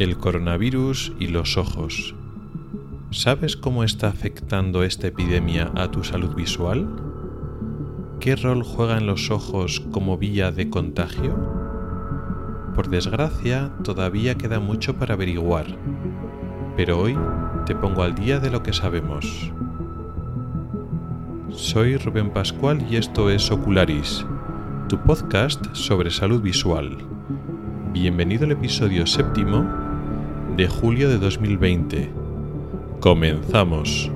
El coronavirus y los ojos. ¿Sabes cómo está afectando esta epidemia a tu salud visual? ¿Qué rol juegan los ojos como vía de contagio? Por desgracia, todavía queda mucho para averiguar, pero hoy te pongo al día de lo que sabemos. Soy Rubén Pascual y esto es Ocularis, tu podcast sobre salud visual. Bienvenido al episodio séptimo de julio de 2020. Comenzamos.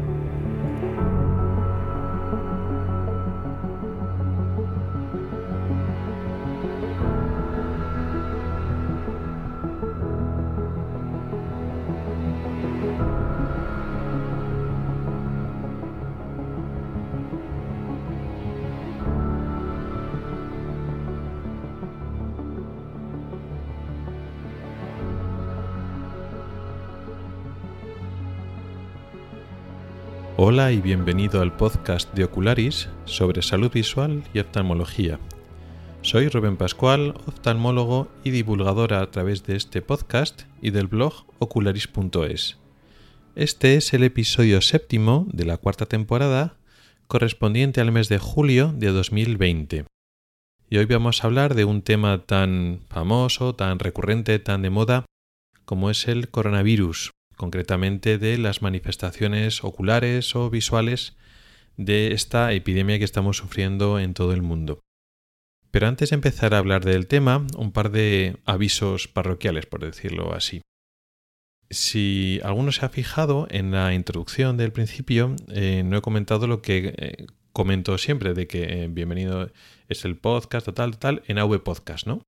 Hola y bienvenido al podcast de Ocularis sobre salud visual y oftalmología. Soy Rubén Pascual, oftalmólogo y divulgadora a través de este podcast y del blog ocularis.es. Este es el episodio séptimo de la cuarta temporada, correspondiente al mes de julio de 2020. Y hoy vamos a hablar de un tema tan famoso, tan recurrente, tan de moda, como es el coronavirus, concretamente de las manifestaciones oculares o visuales de esta epidemia que estamos sufriendo en todo el mundo. Pero antes de empezar a hablar del tema, un par de avisos parroquiales, por decirlo así. Si alguno se ha fijado en la introducción del principio, eh, no he comentado lo que eh, comento siempre, de que eh, bienvenido es el podcast, tal, tal, en AV Podcast, ¿no?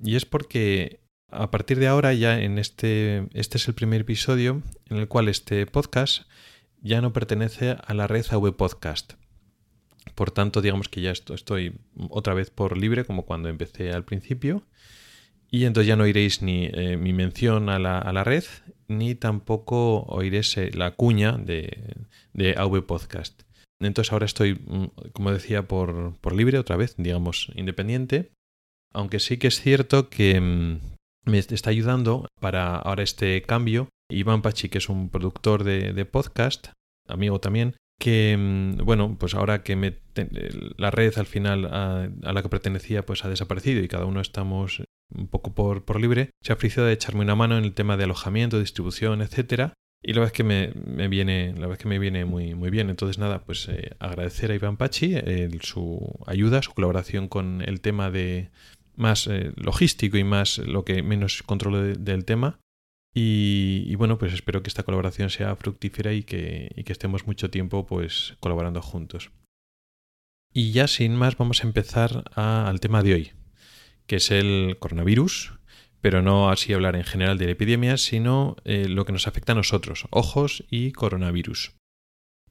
Y es porque a partir de ahora ya en este, este es el primer episodio en el cual este podcast ya no pertenece a la red AV Podcast. Por tanto, digamos que ya estoy otra vez por libre como cuando empecé al principio. Y entonces ya no oiréis ni eh, mi mención a la, a la, red, ni tampoco oiréis eh, la cuña de, de AV Podcast. Entonces ahora estoy, mm, como decía, por, por libre, otra vez, digamos, independiente. Aunque sí que es cierto que, mm, me está ayudando para ahora este cambio. Iván Pachi, que es un productor de, podcast, amigo también, que mm, bueno, pues ahora que me, la red al final a, la que pertenecía pues ha desaparecido y cada uno estamos un poco por, por libre, se ha ofrecido de echarme una mano en el tema de alojamiento, distribución, etcétera. Y la verdad es que me, me, viene, la verdad que me viene muy, muy bien. Entonces, nada, pues eh, agradecer a Iván Pachi su ayuda, su colaboración con el tema de, más eh, logístico y más lo que menos controlo del tema. Y, bueno, pues espero que esta colaboración sea fructífera y que, y que estemos mucho tiempo pues colaborando juntos. Y ya sin más vamos a empezar al tema de hoy, que es el coronavirus, pero no así hablar en general de la epidemia, sino eh, lo que nos afecta a nosotros, ojos y coronavirus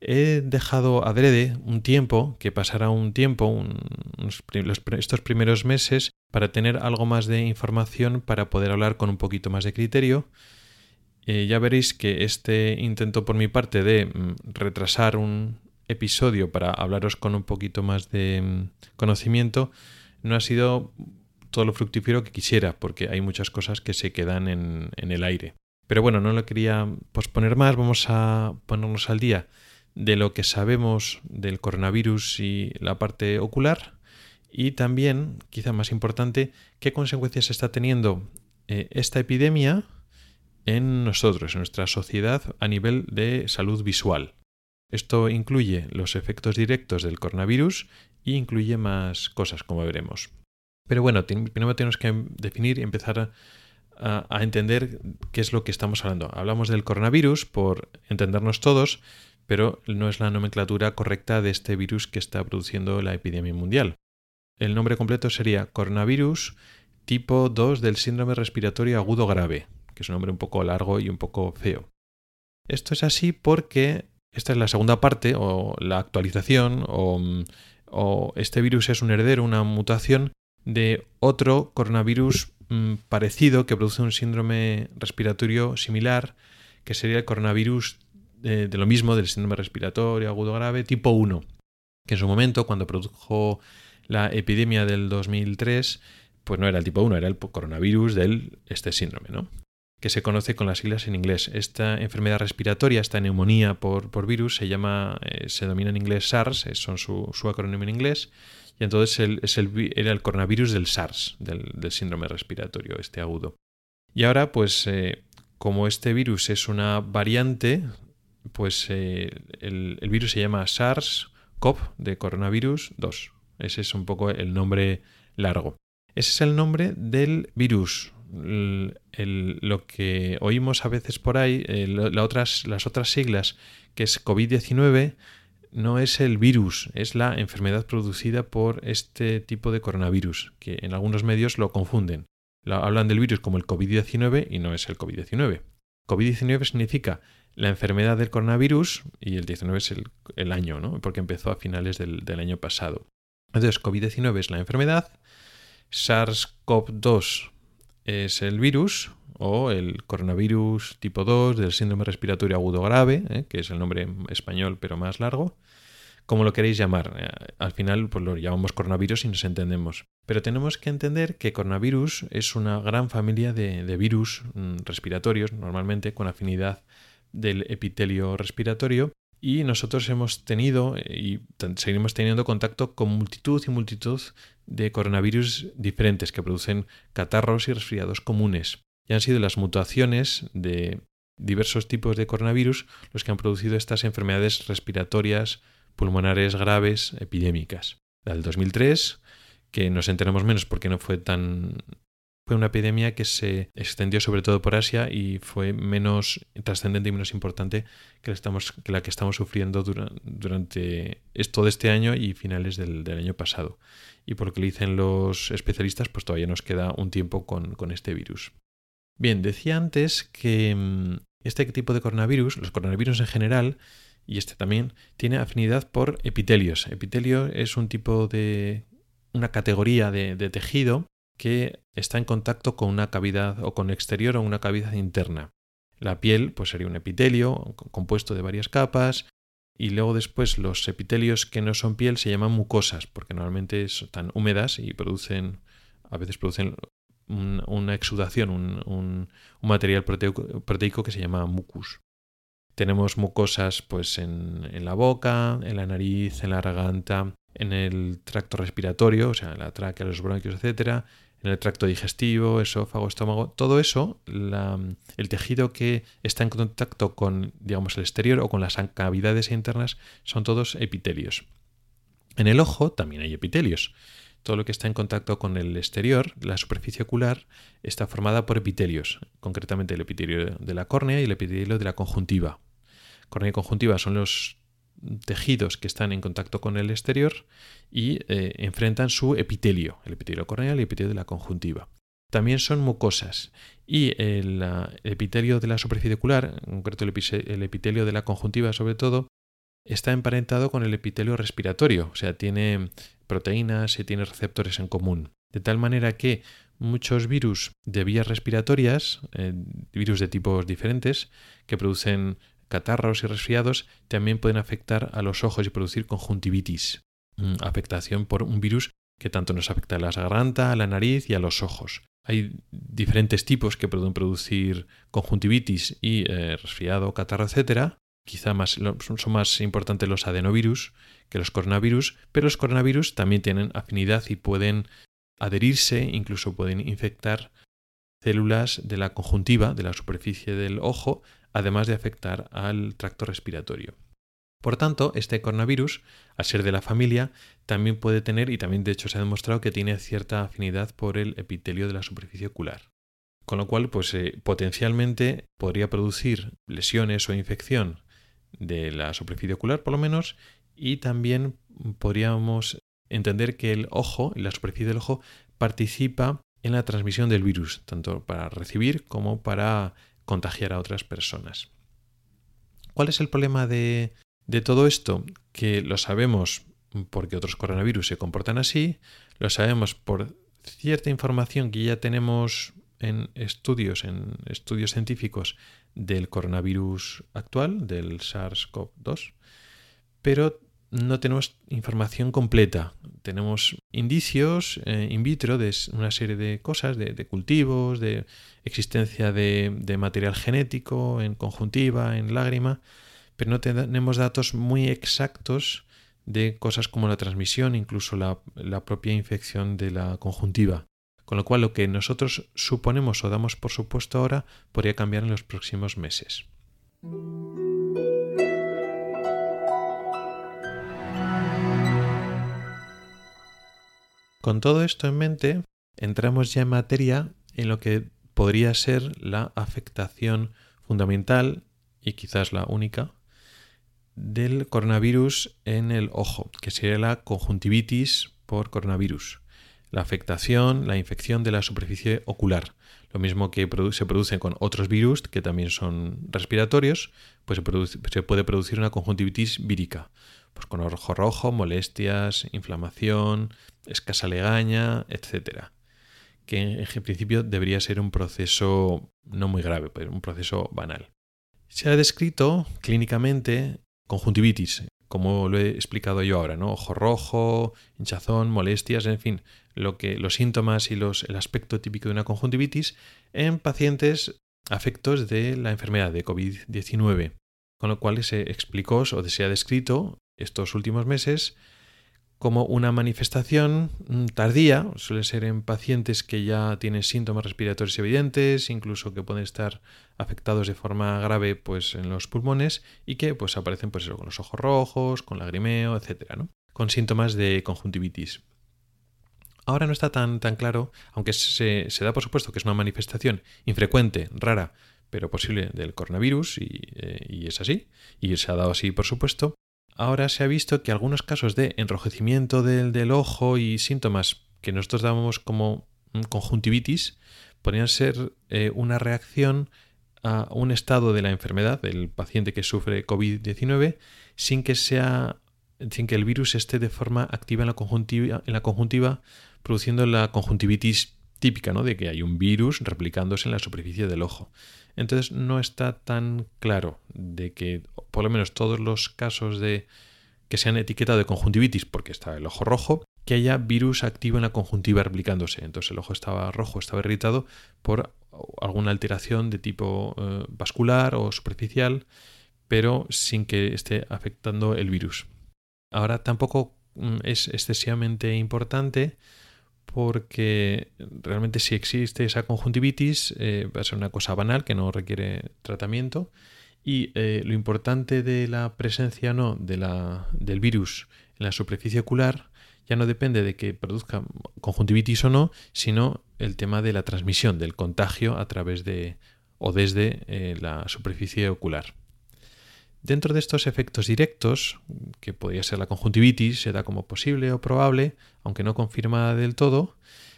he dejado adrede un tiempo, que pasará un tiempo, estos primeros meses, para tener algo más de información para poder hablar con un poquito más de criterio. Eh, ya veréis que este intento por mi parte de mm, retrasar un episodio para hablaros con un poquito más de mm, conocimiento no ha sido todo lo fructífero que quisiera, porque hay muchas cosas que se quedan en, en el aire. Pero bueno, no lo quería posponer más, vamos a ponernos al día de lo que sabemos del coronavirus y la parte ocular y también, quizá más importante, qué consecuencias está teniendo eh, esta epidemia en nosotros, en nuestra sociedad a nivel de salud visual. Esto incluye los efectos directos del coronavirus y incluye más cosas, como veremos. Pero bueno, primero tenemos que definir y empezar a, a entender qué es lo que estamos hablando. Hablamos del coronavirus por entendernos todos, pero no es la nomenclatura correcta de este virus que está produciendo la epidemia mundial. El nombre completo sería coronavirus tipo 2 del síndrome respiratorio agudo grave, que es un nombre un poco largo y un poco feo. Esto es así porque esta es la segunda parte o la actualización o, este virus es un heredero, una mutación de otro coronavirus mm, parecido que produce un síndrome respiratorio similar, que sería el coronavirus de, lo mismo, del síndrome respiratorio agudo grave tipo 1, que en su momento, cuando produjo la epidemia del 2003, pues no era el tipo 1, era el coronavirus del este síndrome, ¿no? que se conoce con las siglas en inglés. Esta enfermedad respiratoria, esta neumonía por, por virus, se llama, eh, se denomina en inglés SARS, son su, su acrónimo en inglés, y entonces el, es el, era el coronavirus del SARS, del, del, síndrome respiratorio, este agudo. Y ahora, pues, eh, como este virus es una variante, pues eh, el, el, virus se llama SARS-CoV de coronavirus 2. Ese es un poco el nombre largo. Ese es el nombre del virus. Lo que oímos a veces por ahí, eh, las otras siglas, que es COVID-19, no es el virus, es la enfermedad producida por este tipo de coronavirus, que en algunos medios lo confunden. hablan del virus como el COVID-19 y no es el COVID-19. COVID-19 significa la enfermedad del coronavirus y el 19 es el, año, ¿no? porque empezó a finales del año pasado. Entonces, COVID-19 es la enfermedad, SARS-CoV-2 es el virus o el coronavirus tipo 2 del síndrome respiratorio agudo grave, ¿eh? que es el nombre español pero más largo, como lo queréis llamar. Eh, al final pues lo llamamos coronavirus y nos entendemos. Pero tenemos que entender que coronavirus es una gran familia de, de virus mm, respiratorios, normalmente con afinidad del epitelio respiratorio, y nosotros hemos tenido eh, y seguiremos teniendo contacto con multitud y multitud de coronavirus diferentes que producen catarros y resfriados comunes. Y han sido las mutaciones de diversos tipos de coronavirus los que han producido estas enfermedades respiratorias pulmonares graves epidémicas. La del 2003, que nos enteramos menos porque no fue tan fue una epidemia que se extendió sobre todo por Asia y fue menos trascendente y menos importante que la, que, estamos sufriendo durante todo este año y finales del, año pasado. Y por lo que dicen los especialistas, pues todavía nos queda un tiempo con, este virus. Bien, decía antes que mm, este tipo de coronavirus, los coronavirus en general, y este también, tiene afinidad por epitelios. Epitelio es un tipo de una categoría de tejido que está en contacto con una cavidad o con exterior o una cavidad interna. La piel pues sería un epitelio compuesto de varias capas y luego después los epitelios que no son piel se llaman mucosas porque normalmente están húmedas y producen a veces producen un, una exudación, un, material proteico, que se llama mucus. Tenemos mucosas pues en, la boca, en la nariz, en la garganta, en el tracto respiratorio, o sea, en la tráquea, los bronquios, etcétera, en el tracto digestivo, esófago, estómago, todo eso, el tejido que está en contacto con, digamos, el exterior o con las cavidades internas son todos epitelios. En el ojo también hay epitelios. Todo lo que está en contacto con el exterior, la superficie ocular, está formada por epitelios, concretamente el epitelio de la córnea y el epitelio de la conjuntiva. Córnea y conjuntiva son los tejidos que están en contacto con el exterior y eh, enfrentan su epitelio, el epitelio corneal y el epitelio de la conjuntiva. También son mucosas y el, el epitelio de la superficie ocular, en concreto el epitelio de la conjuntiva sobre todo, está emparentado con el epitelio respiratorio, o sea, tiene proteínas y tiene receptores en común. De tal manera que muchos virus de vías respiratorias, eh, virus de tipos diferentes, que producen catarros y resfriados también pueden afectar a los ojos y producir conjuntivitis, mm, afectación por un virus que tanto nos afecta a la garganta, a la nariz y a los ojos. Hay diferentes tipos que pueden producir conjuntivitis y eh, resfriado, catarro, etc. Quizá más, son más importantes los adenovirus que los coronavirus, pero los coronavirus también tienen afinidad y pueden adherirse, incluso pueden infectar células de la conjuntiva, de la superficie del ojo, además de afectar al tracto respiratorio. Por tanto, este coronavirus, al ser de la familia, también puede tener, y también de hecho se ha demostrado que tiene cierta afinidad por el epitelio de la superficie ocular. Con lo cual, pues eh, potencialmente podría producir lesiones o infección de la superficie ocular, por lo menos, y también podríamos entender que el ojo, la superficie del ojo, participa en la transmisión del virus, tanto para recibir como para contagiar a otras personas. ¿Cuál es el problema de, de todo esto? Que lo sabemos porque otros coronavirus se comportan así, lo sabemos por cierta información que ya tenemos en estudios, en estudios científicos del coronavirus actual, del SARS-CoV-2, pero no tenemos información completa. Tenemos indicios eh, in vitro de una serie de cosas, de, cultivos, de existencia de, material genético en conjuntiva, en lágrima, pero no tenemos datos muy exactos de cosas como la transmisión, incluso la, la propia infección de la conjuntiva. Con lo cual lo que nosotros suponemos o damos por supuesto ahora podría cambiar en los próximos meses. Con todo esto en mente, entramos ya en materia en lo que podría ser la afectación fundamental y quizás la única del coronavirus en el ojo, que sería la conjuntivitis por coronavirus. La afectación, la infección de la superficie ocular. Lo mismo que se produce con otros virus que también son respiratorios, pues se, puede producir una conjuntivitis vírica pues con ojo rojo, molestias, inflamación, escasa legaña, etc. Que en principio debería ser un proceso no muy grave, pero un proceso banal. Se ha descrito clínicamente conjuntivitis, como lo he explicado yo ahora, ¿no? Ojo rojo, hinchazón, molestias, en fin, lo que, los síntomas y el aspecto típico de una conjuntivitis en pacientes afectos de la enfermedad de COVID-19, con lo cual se explicó o se ha descrito estos últimos meses como una manifestación mm, tardía, suele ser en pacientes que ya tienen síntomas respiratorios evidentes, incluso que pueden estar afectados de forma grave pues, en los pulmones y que pues, aparecen pues, con los ojos rojos, con lagrimeo, etc. con síntomas de conjuntivitis. Ahora no está tan, tan claro, aunque se, da por supuesto que es una manifestación infrecuente, rara, pero posible del coronavirus, y, eh, y es así, y se ha dado así por supuesto, ahora se ha visto que algunos casos de enrojecimiento del, ojo y síntomas que nosotros dábamos como conjuntivitis podrían ser eh, una reacción a un estado de la enfermedad del paciente que sufre COVID-19 sin que sea sin que el virus esté de forma activa en la conjuntiva, en la conjuntiva produciendo la conjuntivitis típica, ¿no? De que hay un virus replicándose en la superficie del ojo. Entonces no está tan claro de que por lo menos todos los casos de que se han etiquetado de conjuntivitis porque está el ojo rojo, que haya virus activo en la conjuntiva replicándose. Entonces el ojo estaba rojo, estaba irritado por alguna alteración de tipo eh, vascular o superficial, pero sin que esté afectando el virus. Ahora tampoco mm, es excesivamente importante porque realmente si existe esa conjuntivitis eh, va a ser una cosa banal que no requiere tratamiento y eh, lo importante de la presencia o no de la, del virus en la superficie ocular ya no depende de que produzca conjuntivitis o no, sino el tema de la transmisión, del contagio a través de o desde eh, la superficie ocular. Dentro de estos efectos directos, que podría ser la conjuntivitis, se da como posible o probable, aunque no confirmada del todo,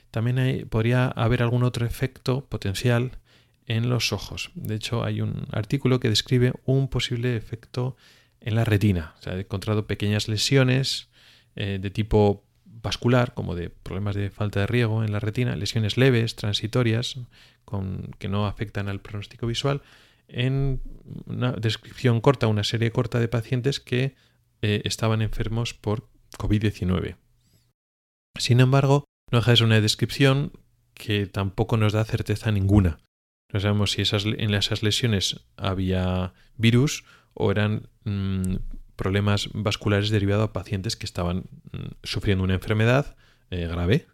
también podría haber algún otro efecto potencial en los ojos. De hecho, hay un artículo que describe un posible efecto en la retina. Se ha encontrado pequeñas lesiones eh, de tipo vascular, como de problemas de falta de riego en la retina, lesiones leves, transitorias, que no afectan al pronóstico visual, en una descripción corta, una serie corta de pacientes que eh, estaban enfermos por COVID-19. Sin embargo, no deja una descripción que tampoco nos da certeza ninguna. No sabemos si esas, en esas lesiones había virus o eran mm, problemas vasculares derivados a pacientes que estaban mm, sufriendo una enfermedad eh, grave,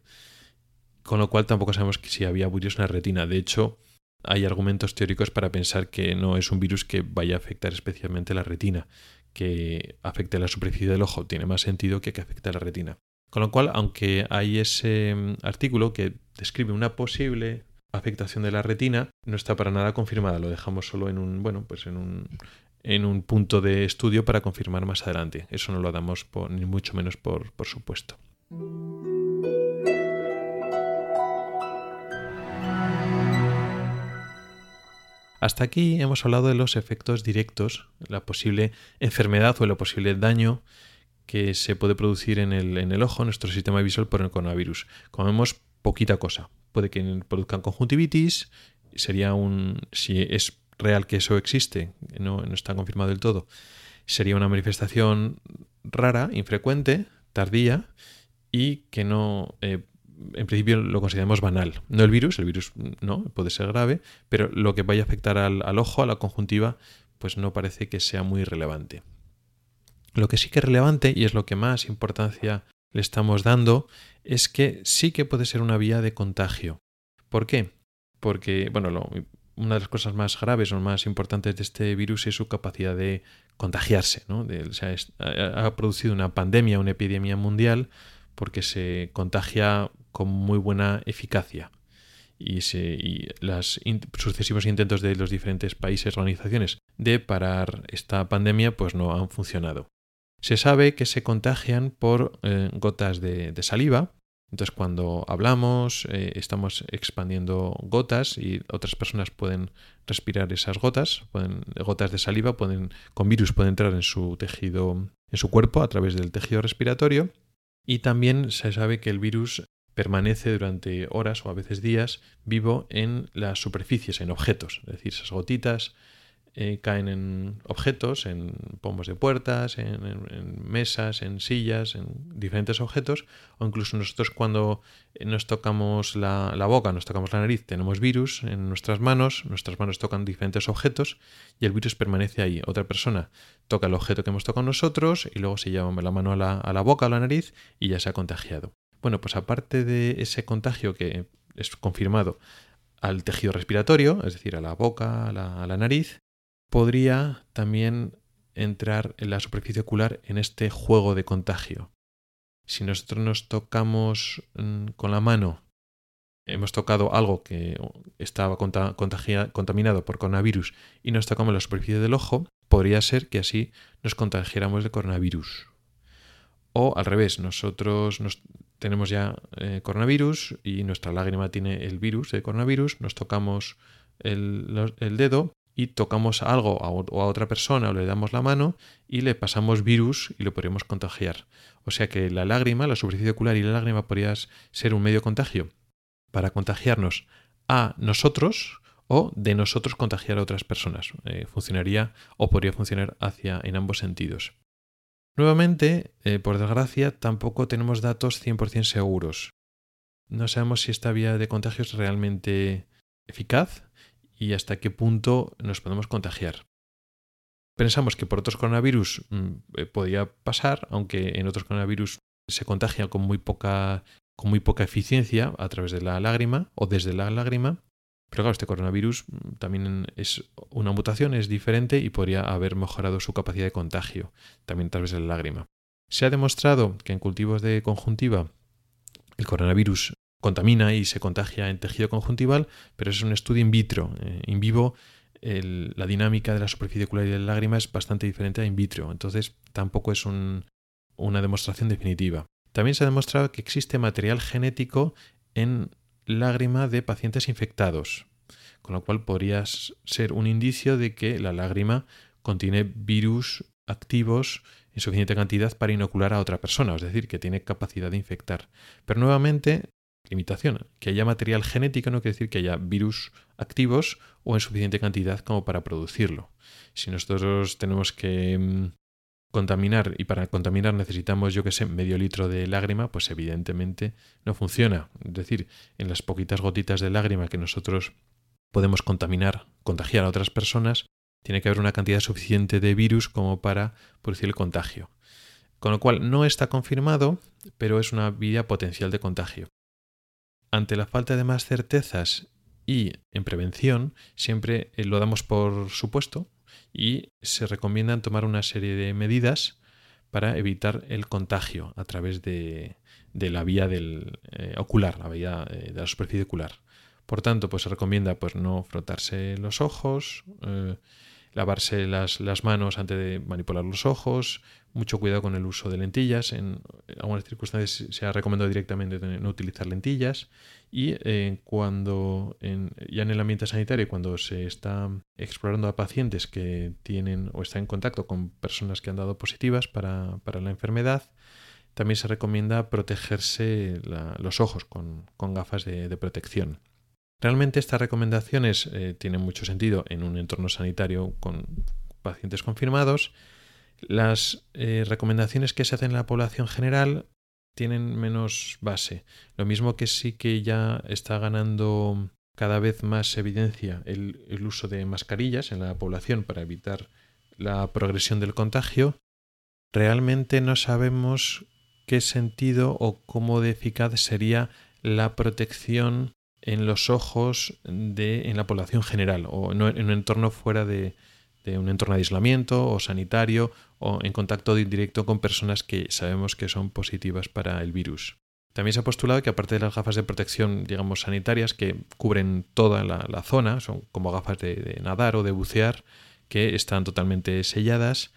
con lo cual tampoco sabemos si había virus en la retina. De hecho, hay argumentos teóricos para pensar que no es un virus que vaya a afectar especialmente la retina, que afecte la superficie del ojo. Tiene más sentido que que afecte a la retina. Con lo cual, aunque hay ese mm, artículo que describe una posible afectación de la retina, no está para nada confirmada. Lo dejamos solo en un, bueno, pues en un, en un punto de estudio para confirmar más adelante. Eso no lo damos ni mucho menos por, por supuesto. Hasta aquí hemos hablado de los efectos directos, la posible enfermedad o el posible daño que se puede producir en el, en el ojo, en nuestro sistema visual por el coronavirus. Como vemos, poquita cosa. Puede que produzcan conjuntivitis, sería un. si es real que eso existe, no, no está confirmado del todo, sería una manifestación rara, infrecuente, tardía y que no, eh, en principio lo consideramos banal. No el virus, el virus no, puede ser grave, pero lo que vaya a afectar al, al ojo, a la conjuntiva, pues no parece que sea muy relevante. Lo que sí que es relevante y es lo que más importancia le estamos dando es que sí que puede ser una vía de contagio. ¿Por qué? Porque, bueno, una de las cosas más graves o más importantes de este virus es su capacidad de contagiarse. ¿no? ha producido una pandemia, una epidemia mundial, porque se contagia con muy buena eficacia. Y, los sucesivos intentos de los diferentes países, organizaciones, de parar esta pandemia, pues no han funcionado. Se sabe que se contagian por eh, gotas de, saliva. Entonces cuando hablamos eh, estamos expandiendo gotas y otras personas pueden respirar esas gotas, gotas de saliva, pueden, con virus pueden entrar en su tejido, en su cuerpo a través del tejido respiratorio. Y también se sabe que el virus permanece durante horas o a veces días vivo en las superficies, en objetos. Es decir, esas gotitas eh, caen en objetos, en pomos de puertas, en, mesas, en sillas, en diferentes objetos, o incluso nosotros cuando nos tocamos la, boca, nos tocamos la nariz, tenemos virus en nuestras manos, nuestras manos tocan diferentes objetos y el virus permanece ahí. Otra persona toca el objeto que hemos tocado nosotros y luego se lleva la mano a la, a la boca, a la nariz y ya se ha contagiado. Bueno, pues aparte de ese contagio que es confirmado al tejido respiratorio, es decir, a la boca, a la nariz, podría también entrar en la superficie ocular en este juego de contagio. Si nosotros nos tocamos mm, con la mano, hemos tocado algo que estaba contaminado por coronavirus y nos tocamos la superficie del ojo, podría ser que así nos contagiáramos de coronavirus. O al revés, nosotros nos, tenemos ya eh, coronavirus y nuestra lágrima tiene el virus de coronavirus, nos tocamos el, dedo y tocamos algo o a otra persona o le damos la mano y le pasamos virus y lo podríamos contagiar. O sea que la lágrima, la superficie ocular y la lágrima podrían ser un medio de contagio para contagiarnos a nosotros o de nosotros contagiar a otras personas. Eh, funcionaría o podría funcionar hacia en ambos sentidos. Nuevamente, eh, por desgracia, tampoco tenemos datos 100% seguros. No sabemos si esta vía de contagio es realmente eficaz y hasta qué punto nos podemos contagiar. Pensamos que por otros coronavirus mm, eh, podría pasar, aunque en otros coronavirus se contagia con muy poca con muy poca eficiencia a través de la lágrima o desde la lágrima. Pero claro, este coronavirus también es una mutación, es diferente y podría haber mejorado su capacidad de contagio también a través de la lágrima. Se ha demostrado que en cultivos de conjuntiva el coronavirus contamina y se contagia en tejido conjuntival, pero es un estudio in vitro. Eh, in vivo, la dinámica de la superficie ocular y de la lágrima es bastante diferente a in vitro, entonces tampoco es una demostración definitiva. También se ha demostrado que existe material genético en lágrima de pacientes infectados, con lo cual podría ser un indicio de que la lágrima contiene virus activos en suficiente cantidad para inocular a otra persona, es decir, que tiene capacidad de infectar. Pero nuevamente limitación. Que haya material genético no quiere decir que haya virus activos o en suficiente cantidad como para producirlo. Si nosotros tenemos que mm, contaminar y para contaminar necesitamos, yo que sé, medio litro de lágrima, pues evidentemente no funciona. Es decir, en las poquitas gotitas de lágrima que nosotros podemos contaminar, contagiar a otras personas, tiene que haber una cantidad suficiente de virus como para producir el contagio. Con lo cual no está confirmado, pero es una vía potencial de contagio. Ante la falta de más certezas y en prevención, siempre eh, lo damos por supuesto y se recomiendan tomar una serie de medidas para evitar el contagio a través de, la vía del, eh, ocular, la vía eh, de la superficie ocular. Por tanto, pues se recomienda pues, no frotarse los ojos, lavarse las, las, manos antes de manipular los ojos, mucho cuidado con el uso de lentillas. En algunas circunstancias se ha recomendado directamente no utilizar lentillas. Y eh, cuando ya en el ambiente sanitario, cuando se está explorando a pacientes que tienen o están en contacto con personas que han dado positivas para, la enfermedad, también se recomienda protegerse los ojos con, gafas de, protección. Realmente estas recomendaciones eh, tienen mucho sentido en un entorno sanitario con pacientes confirmados Las eh, recomendaciones que se hacen en la población general tienen menos base. Lo mismo que sí que ya está ganando cada vez más evidencia el, uso de mascarillas en la población para evitar la progresión del contagio, realmente no sabemos qué sentido o cómo de eficaz sería la protección en los ojos de, en la población general o en un entorno fuera de, de un entorno de aislamiento o sanitario o en contacto directo con personas que sabemos que son positivas para el virus. También se ha postulado que aparte de las gafas de protección, digamos, sanitarias que cubren toda la, zona, son como gafas de, nadar o de bucear, que están totalmente selladas,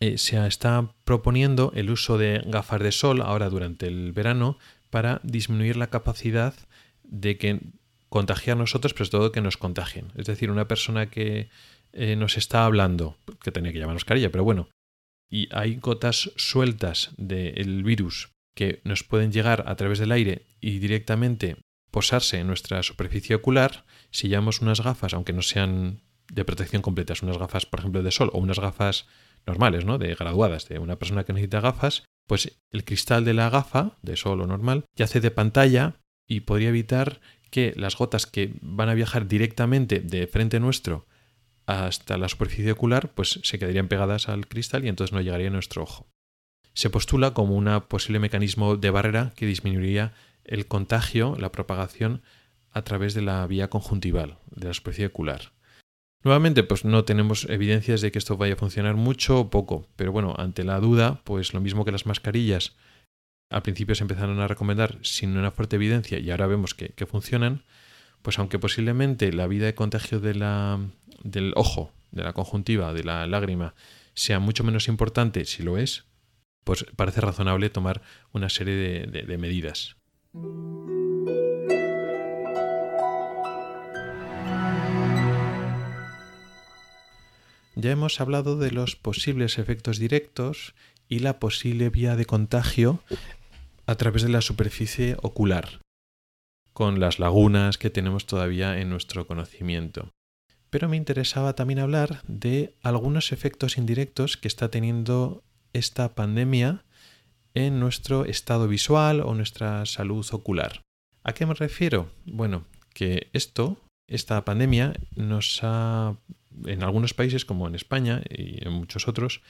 eh, se está proponiendo el uso de gafas de sol ahora durante el verano para disminuir la capacidad de que contagiar nosotros, pero sobre todo que nos contagien. Es decir, una persona que eh, nos está hablando, que tenía que llamar mascarilla, pero bueno, y hay gotas sueltas del virus que nos pueden llegar a través del aire y directamente posarse en nuestra superficie ocular, si llevamos unas gafas, aunque no sean de protección completa, unas gafas, por ejemplo, de sol o unas gafas normales, ¿no? De graduadas, de una persona que necesita gafas, pues el cristal de la gafa, de sol o normal, ya hace de pantalla y podría evitar que las gotas que van a viajar directamente de frente nuestro hasta la superficie ocular, pues se quedarían pegadas al cristal y entonces no llegaría a nuestro ojo. Se postula como un posible mecanismo de barrera que disminuiría el contagio, la propagación a través de la vía conjuntival, de la superficie ocular. Nuevamente, pues no tenemos evidencias de que esto vaya a funcionar mucho o poco, pero bueno, ante la duda, pues lo mismo que las mascarillas, al principio se empezaron a recomendar sin una fuerte evidencia y ahora vemos que, que funcionan, pues aunque posiblemente la vida de contagio de la, del ojo, de la conjuntiva, de la lágrima, sea mucho menos importante, si lo es, pues parece razonable tomar una serie de, de medidas. Ya hemos hablado de los posibles efectos directos y la posible vía de contagio a través de la superficie ocular, con las lagunas que tenemos todavía en nuestro conocimiento pero me interesaba también hablar de algunos efectos indirectos que está teniendo esta pandemia en nuestro estado visual o nuestra salud ocular. ¿A qué me refiero? Bueno, que esto, esta pandemia, nos ha, en algunos países como en España y en muchos otros,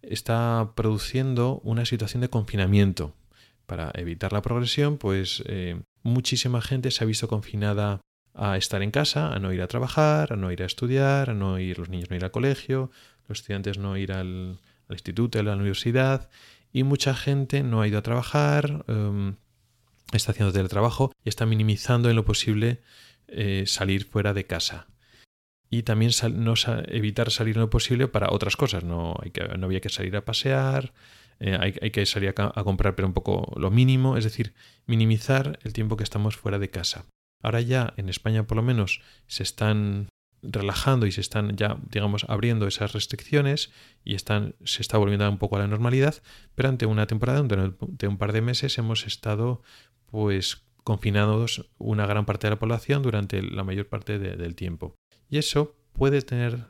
está produciendo una situación de confinamiento. Para evitar la progresión, pues eh, muchísima gente se ha visto confinada a estar en casa, a no ir a trabajar, a no ir a estudiar, a no ir, los niños no ir al colegio, los estudiantes no ir al, instituto, a la universidad, y mucha gente no ha ido a trabajar, em, está haciendo teletrabajo y está minimizando en lo posible eh, salir fuera de casa. Y también no evitar salir en lo posible para otras cosas. No, hay no había que salir a pasear, eh, hay, que salir a, comprar, pero un poco lo mínimo, es decir, minimizar el tiempo que estamos fuera de casa. Ahora ya en España por lo menos se están relajando y se están ya, digamos, abriendo esas restricciones y se está volviendo un poco a la normalidad, pero ante una temporada de un par de meses hemos estado pues confinados una gran parte de la población durante la mayor parte del tiempo. Y eso puede tener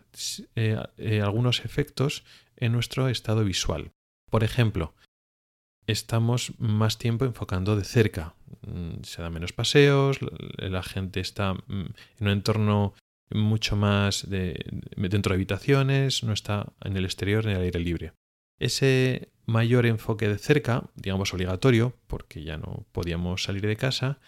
eh, eh, algunos efectos en nuestro estado visual. Por ejemplo, estamos más tiempo enfocando de cerca. Mm, se dan menos paseos, la gente está mm, en un entorno mucho más de, dentro de habitaciones, no está en el exterior en el aire libre. Ese mayor enfoque de cerca, digamos obligatorio, porque ya no podíamos salir de casa,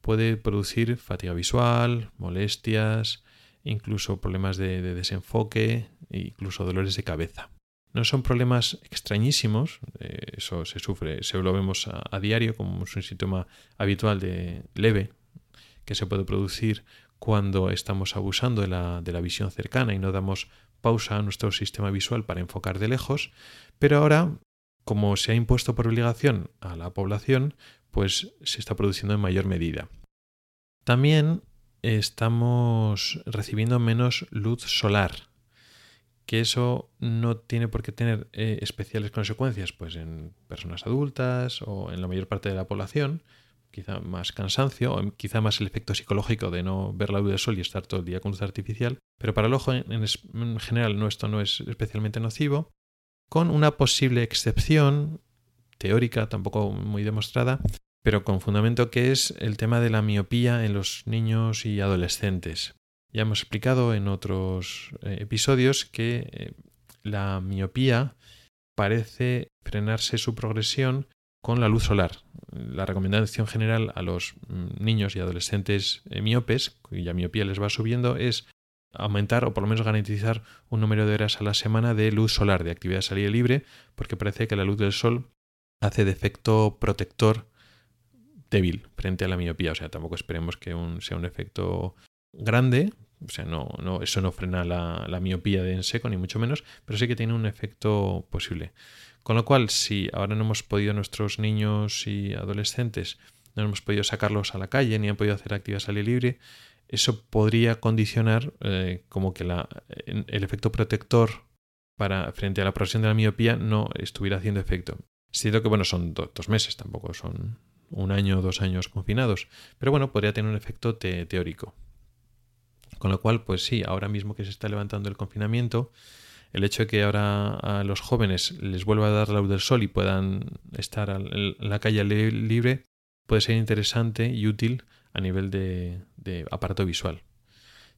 puede producir fatiga visual, molestias, incluso problemas de, de desenfoque, incluso dolores de cabeza. No son problemas extrañísimos, eh, eso se sufre, se lo vemos a, diario como un síntoma habitual de leve que se puede producir cuando estamos abusando de la, de la visión cercana y no damos pausa a nuestro sistema visual para enfocar de lejos, pero ahora, como se ha impuesto por obligación a la población, pues se está produciendo en mayor medida. También estamos recibiendo menos luz solar que eso no tiene por qué tener eh, especiales consecuencias pues en personas adultas o en la mayor parte de la población, quizá más cansancio o quizá más el efecto psicológico de no ver la luz del sol y estar todo el día con luz artificial, pero para el ojo en, general no, esto no es especialmente nocivo. con una posible excepción teórica, tampoco muy demostrada, pero con fundamento que es el tema de la miopía en los niños y adolescentes. Ya hemos explicado en otros eh, episodios que eh, la miopía parece frenarse su progresión con la luz solar. La recomendación general a los mm, niños y adolescentes eh, miopes, cuya miopía les va subiendo, es aumentar o por lo menos garantizar un número de horas a la semana de luz solar, de actividad salida libre, porque parece que la luz del sol hace de efecto protector débil frente a la miopía. O sea, tampoco esperemos que sea un efecto grande. O sea, no, no, eso no frena la, miopía de en seco, ni mucho menos, pero sí que tiene un efecto posible. Con lo cual, si ahora no hemos podido nuestros niños y adolescentes, no hemos podido sacarlos a la calle, ni han podido hacer actividad al libre, eso podría condicionar eh, como que el efecto protector para, frente a la progresión de la miopía no estuviera haciendo efecto. Siento que, bueno, son dos meses, tampoco son un año o dos años confinados, pero bueno, podría tener un efecto teórico. Con lo cual, pues sí, ahora mismo que se está levantando el confinamiento, el hecho de que ahora a los jóvenes les vuelva a dar la luz del sol y puedan estar en la calle libre puede ser interesante y útil a nivel de, aparato visual.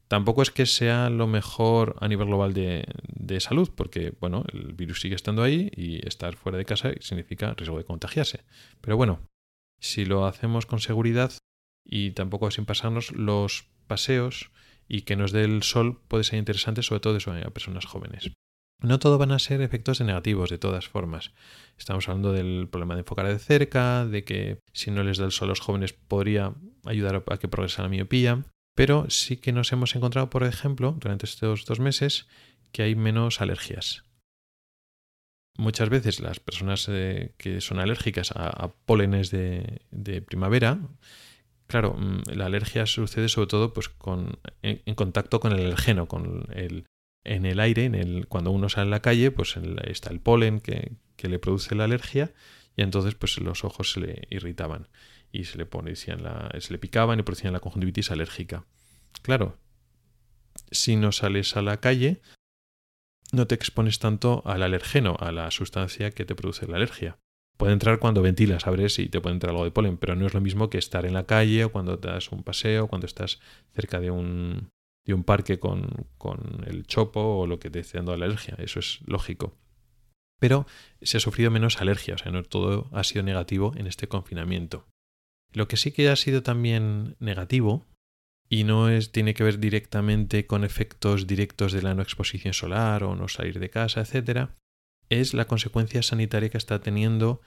Tampoco es que sea lo mejor a nivel global de, de, salud, porque bueno, el virus sigue estando ahí y estar fuera de casa significa riesgo de contagiarse. Pero bueno, si lo hacemos con seguridad y tampoco sin pasarnos los paseos y que nos dé el sol puede ser interesante, sobre todo eso a personas jóvenes. No todo van a ser efectos negativos, de todas formas. Estamos hablando del problema de enfocar de cerca, de que si no les da el sol a los jóvenes podría ayudar a que progrese la miopía, pero sí que nos hemos encontrado, por ejemplo, durante estos dos meses, que hay menos alergias. Muchas veces las personas eh, que son alérgicas a, pólenes de, primavera, claro, mm, la alergia sucede sobre todo pues, en, contacto con el alergeno, con el, en el aire, en el, cuando uno sale a la calle, pues está el polen que, le produce la alergia y entonces pues los ojos se le irritaban y se le, la, se le picaban y producían la conjuntivitis alérgica. Claro, si no sales a la calle, no te expones tanto al alergeno, a la sustancia que te produce la alergia. Puede entrar cuando ventilas, abres y te puede entrar algo de polen, pero no es lo mismo que estar en la calle o cuando te das un paseo, cuando estás cerca de un, de un parque con, con, el chopo o lo que te esté dando la alergia. Eso es lógico. Pero se ha sufrido menos alergia, o sea, no todo ha sido negativo en este confinamiento. Lo que sí que ha sido también negativo y no es, tiene que ver directamente con efectos directos de la no exposición solar o no salir de casa, etc., es la consecuencia sanitaria que está teniendo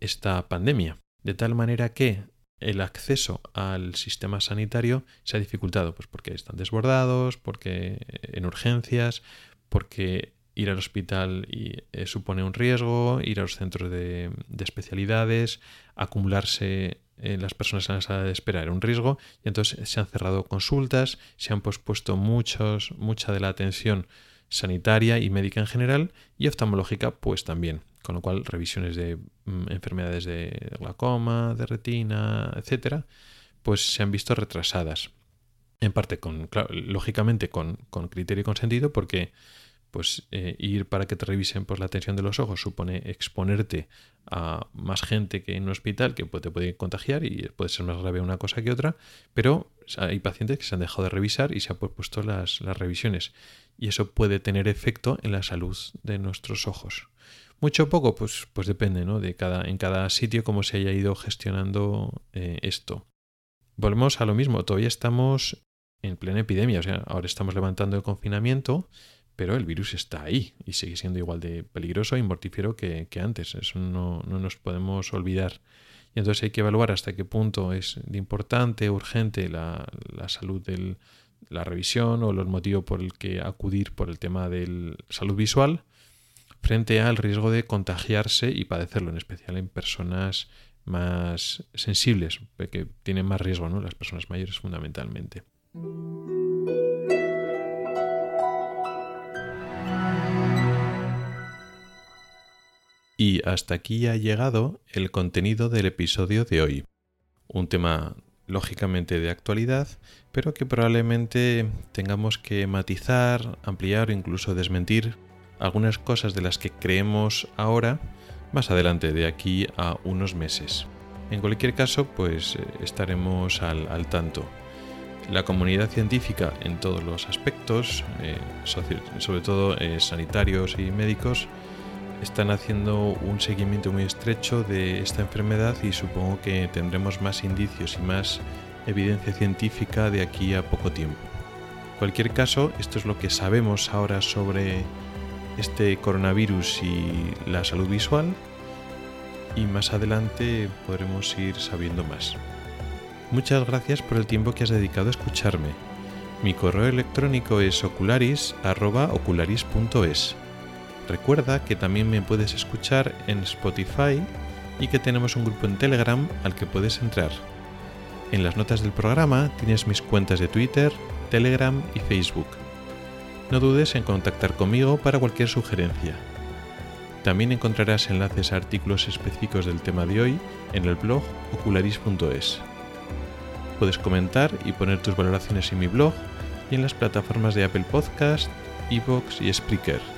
esta pandemia. De tal manera que el acceso al sistema sanitario se ha dificultado, pues porque están desbordados, porque en urgencias, porque ir al hospital eh, supone un riesgo, ir a los centros de, de especialidades, acumularse en las personas en la sala de espera era un riesgo y entonces se han cerrado consultas, se han pospuesto muchos, mucha de la atención sanitaria y médica en general y oftalmológica pues también, con lo cual revisiones de mm, enfermedades de glaucoma, de retina, etcétera, pues se han visto retrasadas. En parte, con, lógicamente, con, con criterio y con sentido, porque pues eh, ir para que te revisen pues, la tensión de los ojos supone exponerte a más gente que en un hospital que te puede contagiar y puede ser más grave una cosa que otra, pero hay pacientes que se han dejado de revisar y se han puesto las, las revisiones y eso puede tener efecto en la salud de nuestros ojos. Mucho o poco, pues, pues depende, ¿no? De cada, en cada sitio cómo se haya ido gestionando eh, esto. Volvemos a lo mismo, todavía estamos en plena epidemia, o sea, ahora estamos levantando el confinamiento, pero el virus está ahí y sigue siendo igual de peligroso y mortífero que, antes. Eso no, nos podemos olvidar. Entonces hay que evaluar hasta qué punto es importante, urgente la, salud de la revisión o los motivos por el que acudir por el tema de salud visual frente al riesgo de contagiarse y padecerlo, en especial en personas más sensibles, que tienen más riesgo, ¿no? las personas mayores fundamentalmente. Y hasta aquí ha llegado el contenido del episodio de hoy. Un tema lógicamente de actualidad, pero que probablemente tengamos que matizar, ampliar o incluso desmentir algunas cosas de las que creemos ahora más adelante, de aquí a unos meses. En cualquier caso, pues eh, estaremos al, tanto. La comunidad científica en todos los aspectos, eh, sobre todo eh, sanitarios y médicos, están haciendo un seguimiento muy estrecho de esta enfermedad y supongo que tendremos más indicios y más evidencia científica de aquí a poco tiempo. En cualquier caso, esto es lo que sabemos ahora sobre este coronavirus y la salud visual y más adelante podremos ir sabiendo más. Muchas gracias por el tiempo que has dedicado a escucharme. Mi correo electrónico es ocularis.ocularis.es. Recuerda que también me puedes escuchar en Spotify y que tenemos un grupo en Telegram al que puedes entrar. En las notas del programa tienes mis cuentas de Twitter, Telegram y Facebook. No dudes en contactar conmigo para cualquier sugerencia. También encontrarás enlaces a artículos específicos del tema de hoy en el blog ocularis.es. Puedes comentar y poner tus valoraciones en mi blog y en las plataformas de Apple Podcast, Evox y Spreaker.